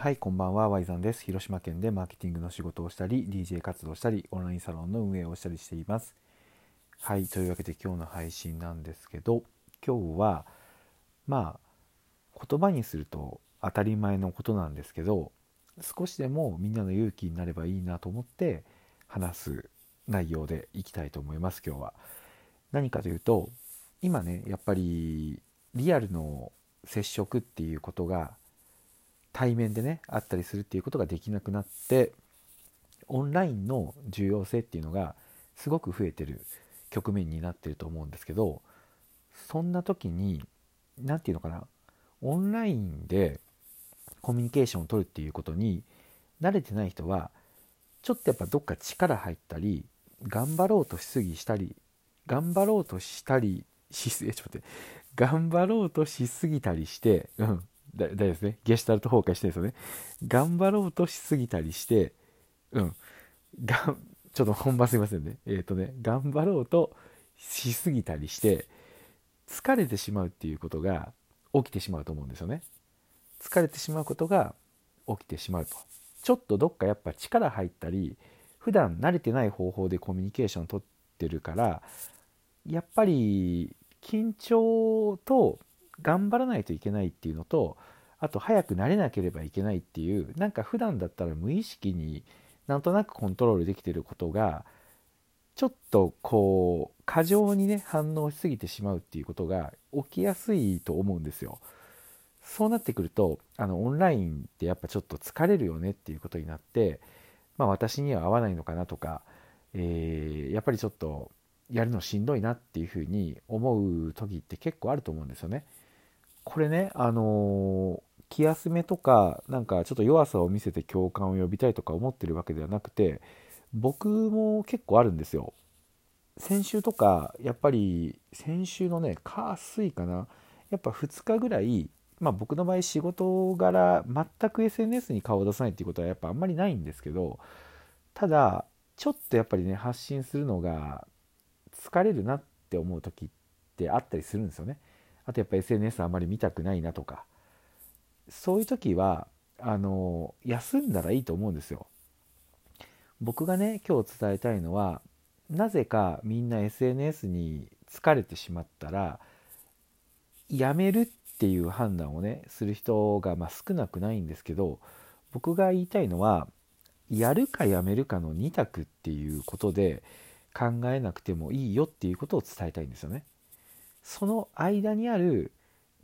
はい、こんばんは、ワイザンです。広島県でマーケティングの仕事をしたり、DJ 活動したり、オンラインサロンの運営をしたりしています。はい、というわけで今日の配信なんですけど、今日は、まあ、言葉にすると当たり前のことなんですけど、少しでもみんなの勇気になればいいなと思って話す内容でいきたいと思います、今日は。何かというと、今ね、やっぱりリアルの接触っていうことが対面でねあったりするっていうことができなくなってオンラインの重要性っていうのがすごく増えてる局面になってると思うんですけどそんな時に何て言うのかなオンラインでコミュニケーションを取るっていうことに慣れてない人はちょっとやっぱどっか力入ったり頑張ろうとしすぎしたり頑張ろうとしたりしすぎちょっと待って頑張ろうとしすぎたりして、うん、だだですね。ゲシュタルト崩壊してるんですよね。頑張ろうとしすぎたりして、うん。がちょっと本番すいませんね。えっ、ー、とね、頑張ろうとしすぎたりして、疲れてしまうっていうことが起きてしまうと思うんですよね。疲れてしまうことが起きてしまうと。ちょっとどっかやっぱ力入ったり、普段慣れてない方法でコミュニケーション取ってるから、やっぱり緊張と頑張らないといけないっていうのとあと早くなれなければいけないっていうなんか普段だったら無意識になんとなくコントロールできてることがちょっとこう過剰にね反応しすぎてしまうっていうことが起きやすいと思うんですよ。そうなってくるとあのオンラインってやっぱちょっと疲れるよねっていうことになって、まあ、私には合わないのかなとか、えー、やっぱりちょっとやるのしんどいなっていうふうに思う時って結構あると思うんですよね。これね、あのー、気休めとか、なんかちょっと弱さを見せて共感を呼びたいとか思ってるわけではなくて、僕も結構あるんですよ。先週とか、やっぱり先週のね、火水かな。やっぱ2日ぐらい、まあ僕の場合仕事柄全く SNS に顔を出さないっていうことはやっぱあんまりないんですけど、ただ、ちょっとやっぱりね、発信するのが疲れるなって思う時ってあったりするんですよね。あとやっぱ SNS あんまり見たくないなとかそういう時はあの休んだらいいと思うんですよ。僕がね今日伝えたいのはなぜかみんな SNS に疲れてしまったらやめるっていう判断をねする人がまあ少なくないんですけど僕が言いたいのはやるかやめるかの2択っていうことで考えなくてもいいよっていうことを伝えたいんですよね。その間にある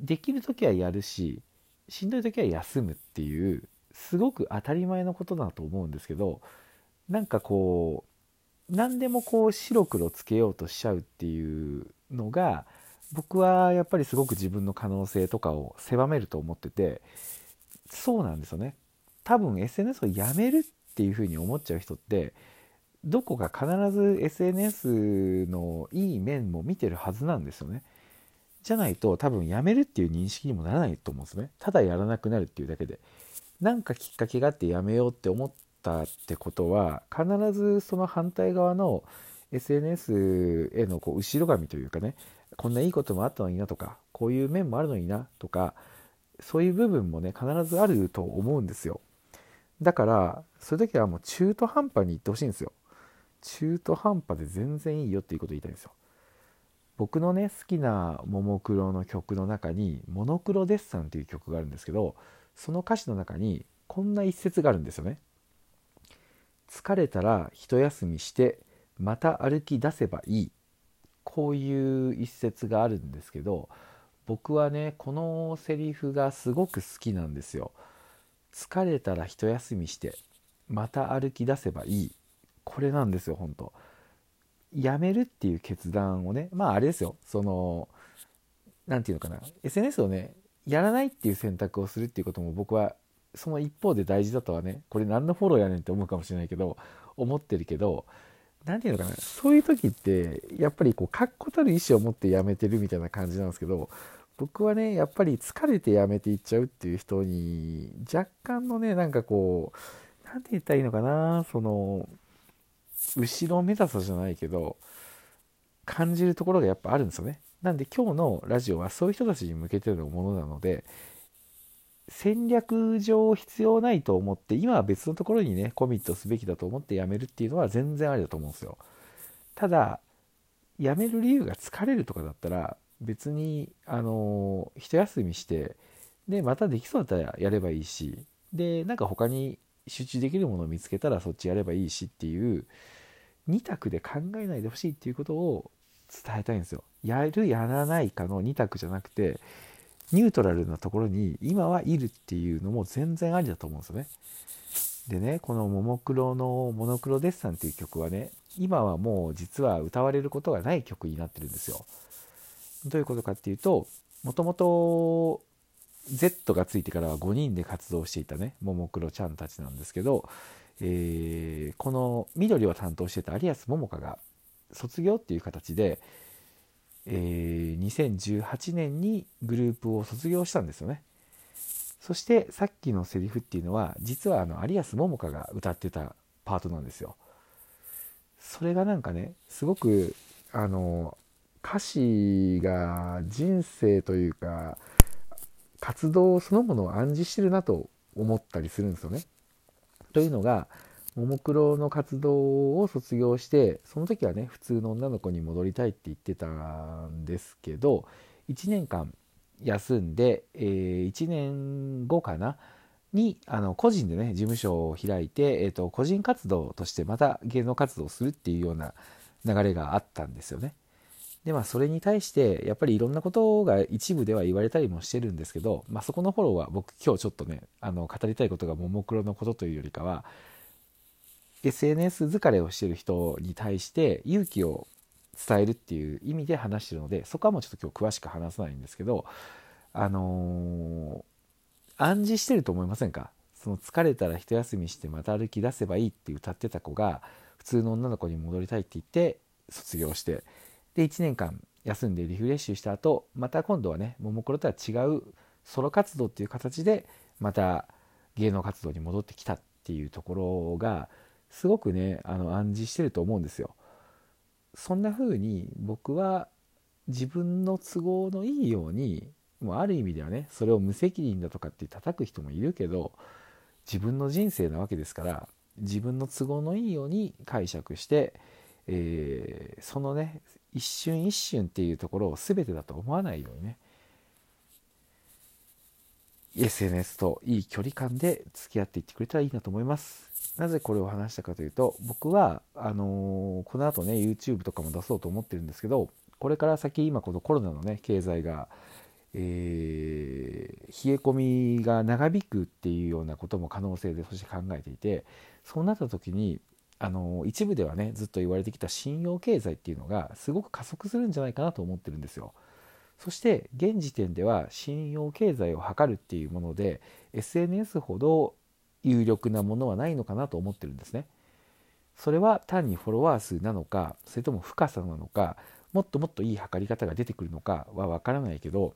できる時はやるししんどい時は休むっていうすごく当たり前のことだと思うんですけどなんかこう何でもこう白黒つけようとしちゃうっていうのが僕はやっぱりすごく自分の可能性とかを狭めると思っててそうなんですよね。多分 SNS をやめるっていうふうに思っちゃう人ってどこか必ず SNS のいい面も見てるはずなんですよね。じゃないと多分やめるっていう認識にもならないと思うんですね。ただやらなくなるっていうだけで。なんかきっかけがあってやめようって思ったってことは必ずその反対側の SNS へのこう後ろ髪というかねこんないいこともあったのになとかこういう面もあるのになとかそういう部分もね必ずあると思うんですよだからそういう時はもう中途半端に言ってほしいんですよ中途半端で全然いいよっていうことを言いたいんですよ。僕のね好きなももクロの曲の中に「モノクロデッサン」っていう曲があるんですけどその歌詞の中にこんな一節があるんですよね。疲れたら一休みしてまた歩き出せばいいこういう一節があるんですけど僕はねこのセリフがすごく好きなんですよ。疲れたら一休みしてまた歩き出せばいいこれなんですよ本当。やめるっていう決断をねまああれですよ。その何て言うのかな。SNS をねやらないっていう選択をするっていうことも僕はその一方で大事だとはねこれ何のフォローやねんって思うかもしれないけど思ってるけど何て言うのかな。そういう時ってやっぱりこう確固たる意思を持ってやめてるみたいな感じなんですけど僕はねやっぱり疲れてやめていっちゃうっていう人に若干のねなんかこう何て言ったらいいのかな。その後ろめたさじゃないけど感じるところがやっぱあるんですよね。なんで今日のラジオはそういう人たちに向けてのものなので戦略上必要ないと思って今は別のところにねコミットすべきだと思って辞めるっていうのは全然ありだと思うんですよただ辞める理由が疲れるとかだったら別にあの一休みしてでまたできそうだったらやればいいしでなんか他に集中できるものを見つけたらそっちやればいいしっていう2択で考えないでほしいっていうことを伝えたいんですよ。やるやらないかの2択じゃなくてニュートラルなところに今はいるっていうのも全然ありだと思うんですよね。でねこの「ももクロのモノクロデッサン」っていう曲はね今はもう実は歌われることがない曲になってるんですよ。どういうことかっていうともともと Z がついてからは5人で活動していたねももクロちゃんたちなんですけど、えー、この緑を担当してた有安桃香が卒業っていう形で、えー、2018年にグループを卒業したんですよね。そしてさっきのセリフっていうのは実はあの有安桃香が歌ってたパートなんですよ。それがなんかねすごくあの歌詞が人生というか活動そのものを暗示してるなと思ったりするんですよね。というのがももクロの活動を卒業してその時はね普通の女の子に戻りたいって言ってたんですけど1年間休んで、えー、1年後かな？にあの個人でね事務所を開いて、えーと個人活動としてまた芸能活動をするっていうような流れがあったんですよね。でまあそれに対してやっぱりいろんなことが一部では言われたりもしてるんですけど、まあ、そこのフォローは僕今日ちょっとねあの語りたいことがももクロのことというよりかは SNS 疲れをしてる人に対して勇気を伝えるっていう意味で話してるのでそこはもうちょっと今日詳しく話さないんですけどあのー、暗示してると思いませんか？その疲れたら一休みしてまた歩き出せばいいって歌ってた子が普通の女の子に戻りたいって言って卒業して。で1年間休んでリフレッシュした後また今度はねももクロとは違うソロ活動っていう形でまた芸能活動に戻ってきたっていうところがすごくねあの暗示してると思うんですよ。そんな風に僕は自分の都合のいいようにもうある意味ではねそれを無責任だとかって叩く人もいるけど自分の人生なわけですから自分の都合のいいように解釈して、えー、そのね一瞬一瞬っていうところを全てだと思わないようにね SNS といい距離感で付き合っていってくれたらいいなと思います。なぜこれを話したかというと僕はあのー、この後ね YouTube とかも出そうと思ってるんですけどこれから先今このコロナのね経済が、えー、冷え込みが長引くっていうようなことも可能性でそして考えていてそうなった時にあの一部ではねずっと言われてきた信用経済っていうのがすごく加速するんじゃないかなと思ってるんですよ。そして現時点では信用経済を図るっていうもので SNS ほど有力なものはないのかなと思ってるんですね。それは単にフォロワー数なのかそれとも深さなのかもっともっといい測り方が出てくるのかはわからないけど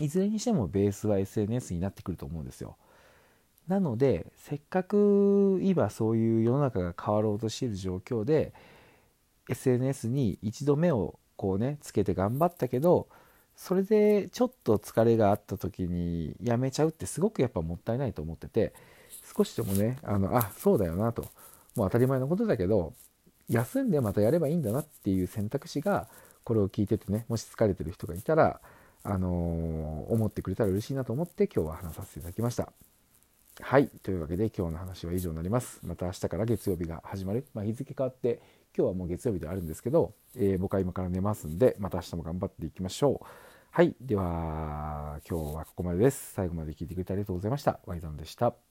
いずれにしてもベースは SNS になってくると思うんですよ。なのでせっかく今そういう世の中が変わろうとしている状況で SNS に一度目をこうねつけて頑張ったけどそれでちょっと疲れがあった時にやめちゃうってすごくやっぱもったいないと思ってて少しでもねあのあそうだよなともう当たり前のことだけど休んでまたやればいいんだなっていう選択肢がこれを聞いててねもし疲れてる人がいたらあのー、思ってくれたら嬉しいなと思って今日は話させていただきました。はい。というわけで今日の話は以上になります。また明日から月曜日が始まる。まあ、日付変わって今日はもう月曜日ではあるんですけど、えー、僕は今から寝ますんで、また明日も頑張っていきましょう。はい。では、今日はここまでです。最後まで聞いてくれてありがとうございました。ワイザンでした。